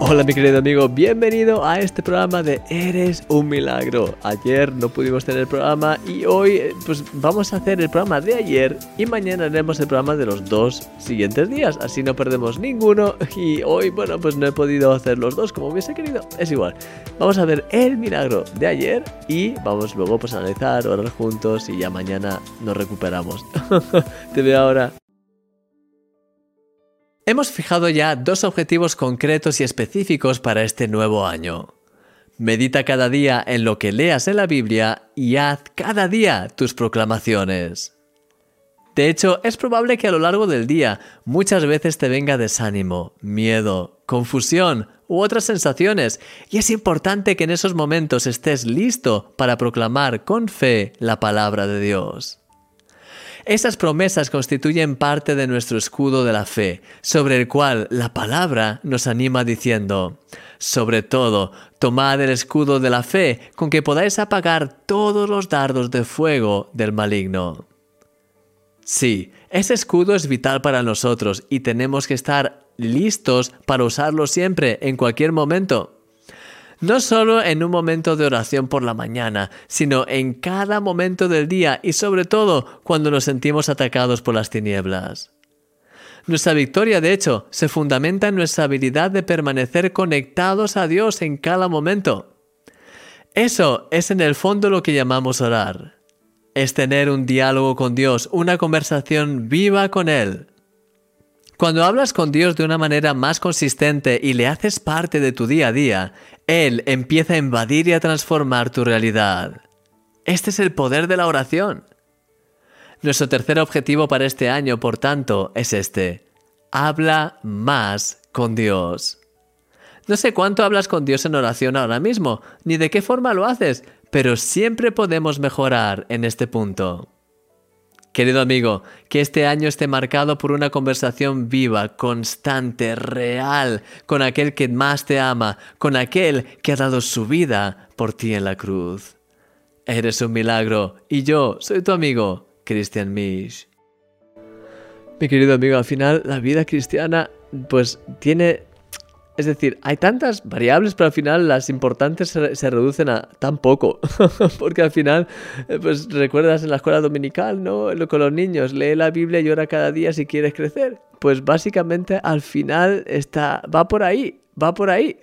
Hola mi querido amigo, bienvenido a este programa de Eres un milagro. Ayer no pudimos tener el programa y hoy eh, pues vamos a hacer el programa de ayer y mañana haremos el programa de los dos siguientes días, así no perdemos ninguno y hoy bueno pues no he podido hacer los dos como hubiese querido, es igual. Vamos a ver el milagro de ayer y vamos luego pues a analizar, orar juntos y ya mañana nos recuperamos. Te veo ahora. Hemos fijado ya dos objetivos concretos y específicos para este nuevo año. Medita cada día en lo que leas en la Biblia y haz cada día tus proclamaciones. De hecho, es probable que a lo largo del día muchas veces te venga desánimo, miedo, confusión u otras sensaciones, y es importante que en esos momentos estés listo para proclamar con fe la palabra de Dios. Esas promesas constituyen parte de nuestro escudo de la fe, sobre el cual la palabra nos anima diciendo, sobre todo, tomad el escudo de la fe con que podáis apagar todos los dardos de fuego del maligno. Sí, ese escudo es vital para nosotros y tenemos que estar listos para usarlo siempre, en cualquier momento no solo en un momento de oración por la mañana, sino en cada momento del día y sobre todo cuando nos sentimos atacados por las tinieblas. Nuestra victoria, de hecho, se fundamenta en nuestra habilidad de permanecer conectados a Dios en cada momento. Eso es en el fondo lo que llamamos orar. Es tener un diálogo con Dios, una conversación viva con Él. Cuando hablas con Dios de una manera más consistente y le haces parte de tu día a día, Él empieza a invadir y a transformar tu realidad. Este es el poder de la oración. Nuestro tercer objetivo para este año, por tanto, es este. Habla más con Dios. No sé cuánto hablas con Dios en oración ahora mismo, ni de qué forma lo haces, pero siempre podemos mejorar en este punto. Querido amigo, que este año esté marcado por una conversación viva, constante, real, con aquel que más te ama, con aquel que ha dado su vida por ti en la cruz. Eres un milagro y yo soy tu amigo, Christian Misch. Mi querido amigo, al final la vida cristiana pues tiene es decir, hay tantas variables, pero al final las importantes se, reducen a tan poco. Porque al final, eh, pues recuerdas en la escuela dominical, ¿no? Con los niños, lee la Biblia y ora cada día si quieres crecer. Pues básicamente al final está, va por ahí va por ahí.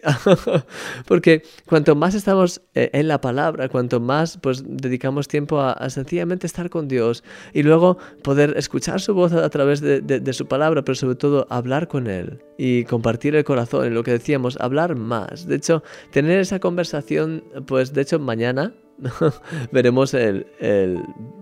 Porque cuanto más estamos eh, en la palabra, cuanto más pues dedicamos tiempo a, sencillamente estar con Dios y luego poder escuchar su voz a, través de, de, su palabra, pero sobre todo hablar con Él y compartir el corazón, en lo que decíamos, hablar más. De hecho, tener esa conversación, pues de hecho mañana veremos el,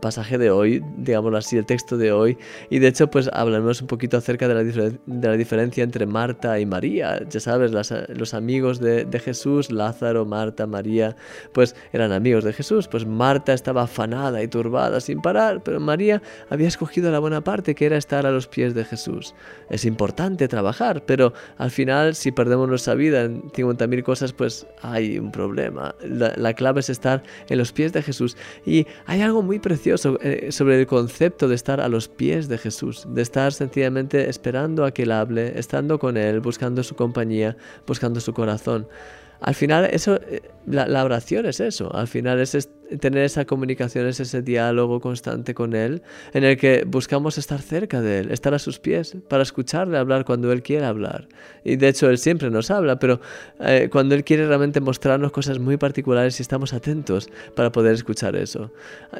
pasaje de hoy, digámoslo así, el texto de hoy. Y de hecho, pues hablaremos un poquito acerca de la, de la diferencia entre Marta y María. Ya sabes, los amigos de, de, Jesús, Lázaro, Marta, María, pues eran amigos de Jesús. Pues Marta estaba afanada y turbada sin parar, pero María había escogido la buena parte, que era estar a los pies de Jesús. Es importante trabajar, pero al final, si perdemos nuestra vida en 50.000 cosas, pues hay un problema. La clave es estar en los pies de Jesús. Y hay algo muy precioso eh, sobre el concepto de estar a los pies de Jesús, de estar sencillamente esperando a que Él hable, estando con Él, buscando su compañía, buscando su corazón. Al final, eso, eh, la, oración es eso. Al final es tener esa comunicación, es ese diálogo constante con Él, en el que buscamos estar cerca de Él, estar a sus pies, para escucharle hablar cuando Él quiere hablar. Y de hecho Él siempre nos habla, pero eh, cuando Él quiere realmente mostrarnos cosas muy particulares y estamos atentos para poder escuchar eso.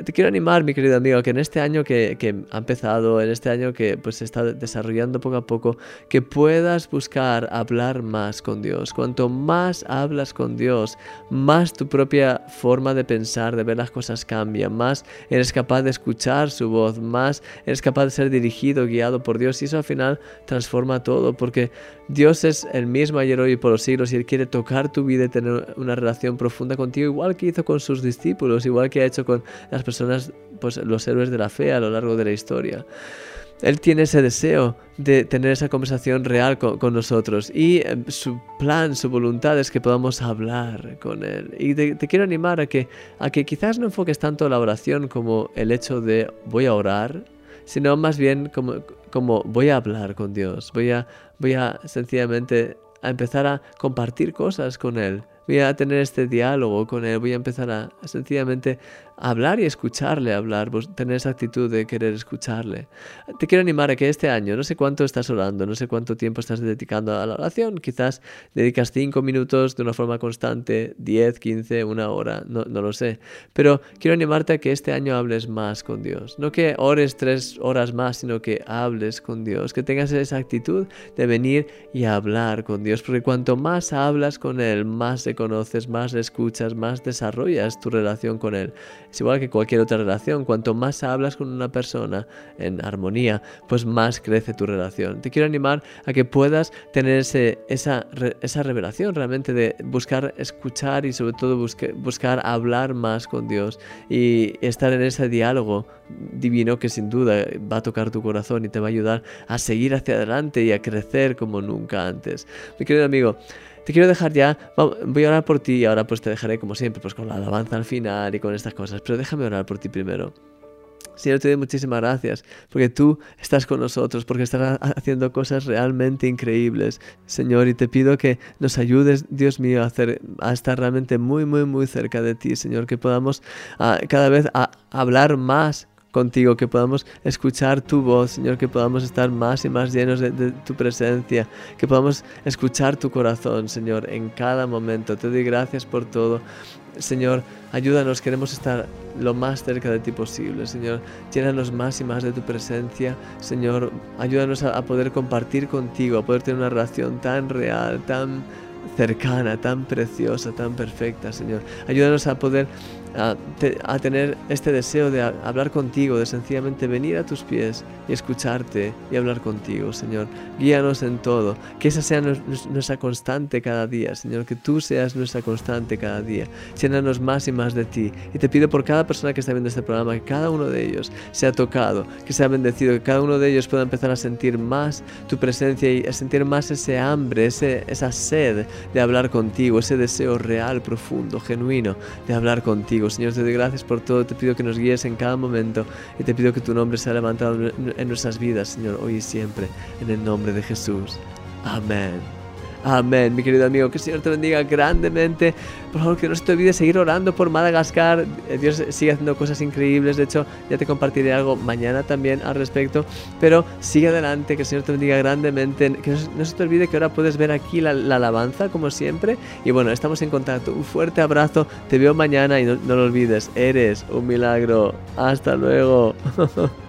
Te quiero animar, mi querido amigo, que en este año que, que ha empezado, en este año que pues, se está desarrollando poco a poco, que puedas buscar hablar más con Dios. Cuanto más hablas con Dios, más tu propia forma de pensar, de ver las cosas cambian, más eres capaz de escuchar su voz, más eres capaz de ser dirigido, guiado por Dios y eso al final transforma todo porque Dios es el mismo ayer, hoy y por los siglos y Él quiere tocar tu vida y tener una relación profunda contigo, igual que hizo con sus discípulos, igual que ha hecho con las personas, pues los héroes de la fe a lo largo de la historia. Él tiene ese deseo de tener esa conversación real con, nosotros. Y eh, su plan, su voluntad es que podamos hablar con Él. Y te, quiero animar a que, a que quizás no enfoques tanto la oración como el hecho de voy a orar, sino más bien como, como voy a hablar con Dios, voy a, voy a sencillamente a empezar a compartir cosas con Él. Voy a tener este diálogo con él, voy a empezar a, sencillamente hablar y escucharle hablar, tener esa actitud de querer escucharle. Te quiero animar a que este año, no sé cuánto estás orando, no sé cuánto tiempo estás dedicando a la oración, quizás dedicas cinco minutos de una forma constante, 10, 15, una hora, no, no lo sé, pero quiero animarte a que este año hables más con Dios, no que ores tres horas más, sino que hables con Dios, que tengas esa actitud de venir y hablar con Dios, porque cuanto más hablas con Él, más se conoces, más le escuchas, más desarrollas tu relación con Él. Es igual que cualquier otra relación, cuanto más hablas con una persona en armonía, pues más crece tu relación. Te quiero animar a que puedas tener ese, esa, esa revelación realmente de buscar escuchar y sobre todo buscar hablar más con Dios y estar en ese diálogo divino que sin duda va a tocar tu corazón y te va a ayudar a seguir hacia adelante y a crecer como nunca antes. Mi querido amigo, te quiero dejar ya, voy a orar por ti y ahora pues te dejaré como siempre, pues con la alabanza al final y con estas cosas, pero déjame orar por ti primero. Señor, te doy muchísimas gracias porque tú estás con nosotros, porque estás haciendo cosas realmente increíbles, Señor, y te pido que nos ayudes, Dios mío, a, estar realmente muy, muy, muy cerca de ti, Señor, que podamos ah, cada vez a, hablar más contigo, que podamos escuchar tu voz, Señor, que podamos estar más y más llenos de, tu presencia, que podamos escuchar tu corazón, Señor, en cada momento. Te doy gracias por todo. Señor, ayúdanos, queremos estar lo más cerca de ti posible, Señor. Llénanos más y más de tu presencia, Señor. Ayúdanos a poder compartir contigo, a poder tener una relación tan real, tan cercana, tan preciosa, tan perfecta, Señor. Ayúdanos a poder a, tener este deseo de hablar contigo, de sencillamente venir a tus pies y escucharte y hablar contigo, Señor. Guíanos en todo, que esa sea nuestra constante cada día, Señor, que tú seas nuestra constante cada día. Llénanos más y más de ti. Y te pido por cada persona que está viendo este programa, que cada uno de ellos sea tocado, que sea bendecido, que cada uno de ellos pueda empezar a sentir más tu presencia y a sentir más ese hambre, ese, esa sed de hablar contigo, ese deseo real, profundo, genuino de hablar contigo Señor, te doy gracias por todo. Te pido que nos guíes en cada momento y te pido que tu nombre sea levantado en nuestras vidas, Señor, hoy y siempre. En el nombre de Jesús. Amén. Amén, mi querido amigo. Que el Señor te bendiga grandemente. Por favor, que no se te olvide seguir orando por Madagascar. Eh, Dios sigue haciendo cosas increíbles. De hecho, ya te compartiré algo mañana también al respecto. Pero sigue adelante, que el Señor te bendiga grandemente. Que no se te olvide que ahora puedes ver aquí la, alabanza, como siempre. Y bueno, estamos en contacto. Un fuerte abrazo. Te veo mañana y no lo olvides. Eres un milagro. Hasta luego.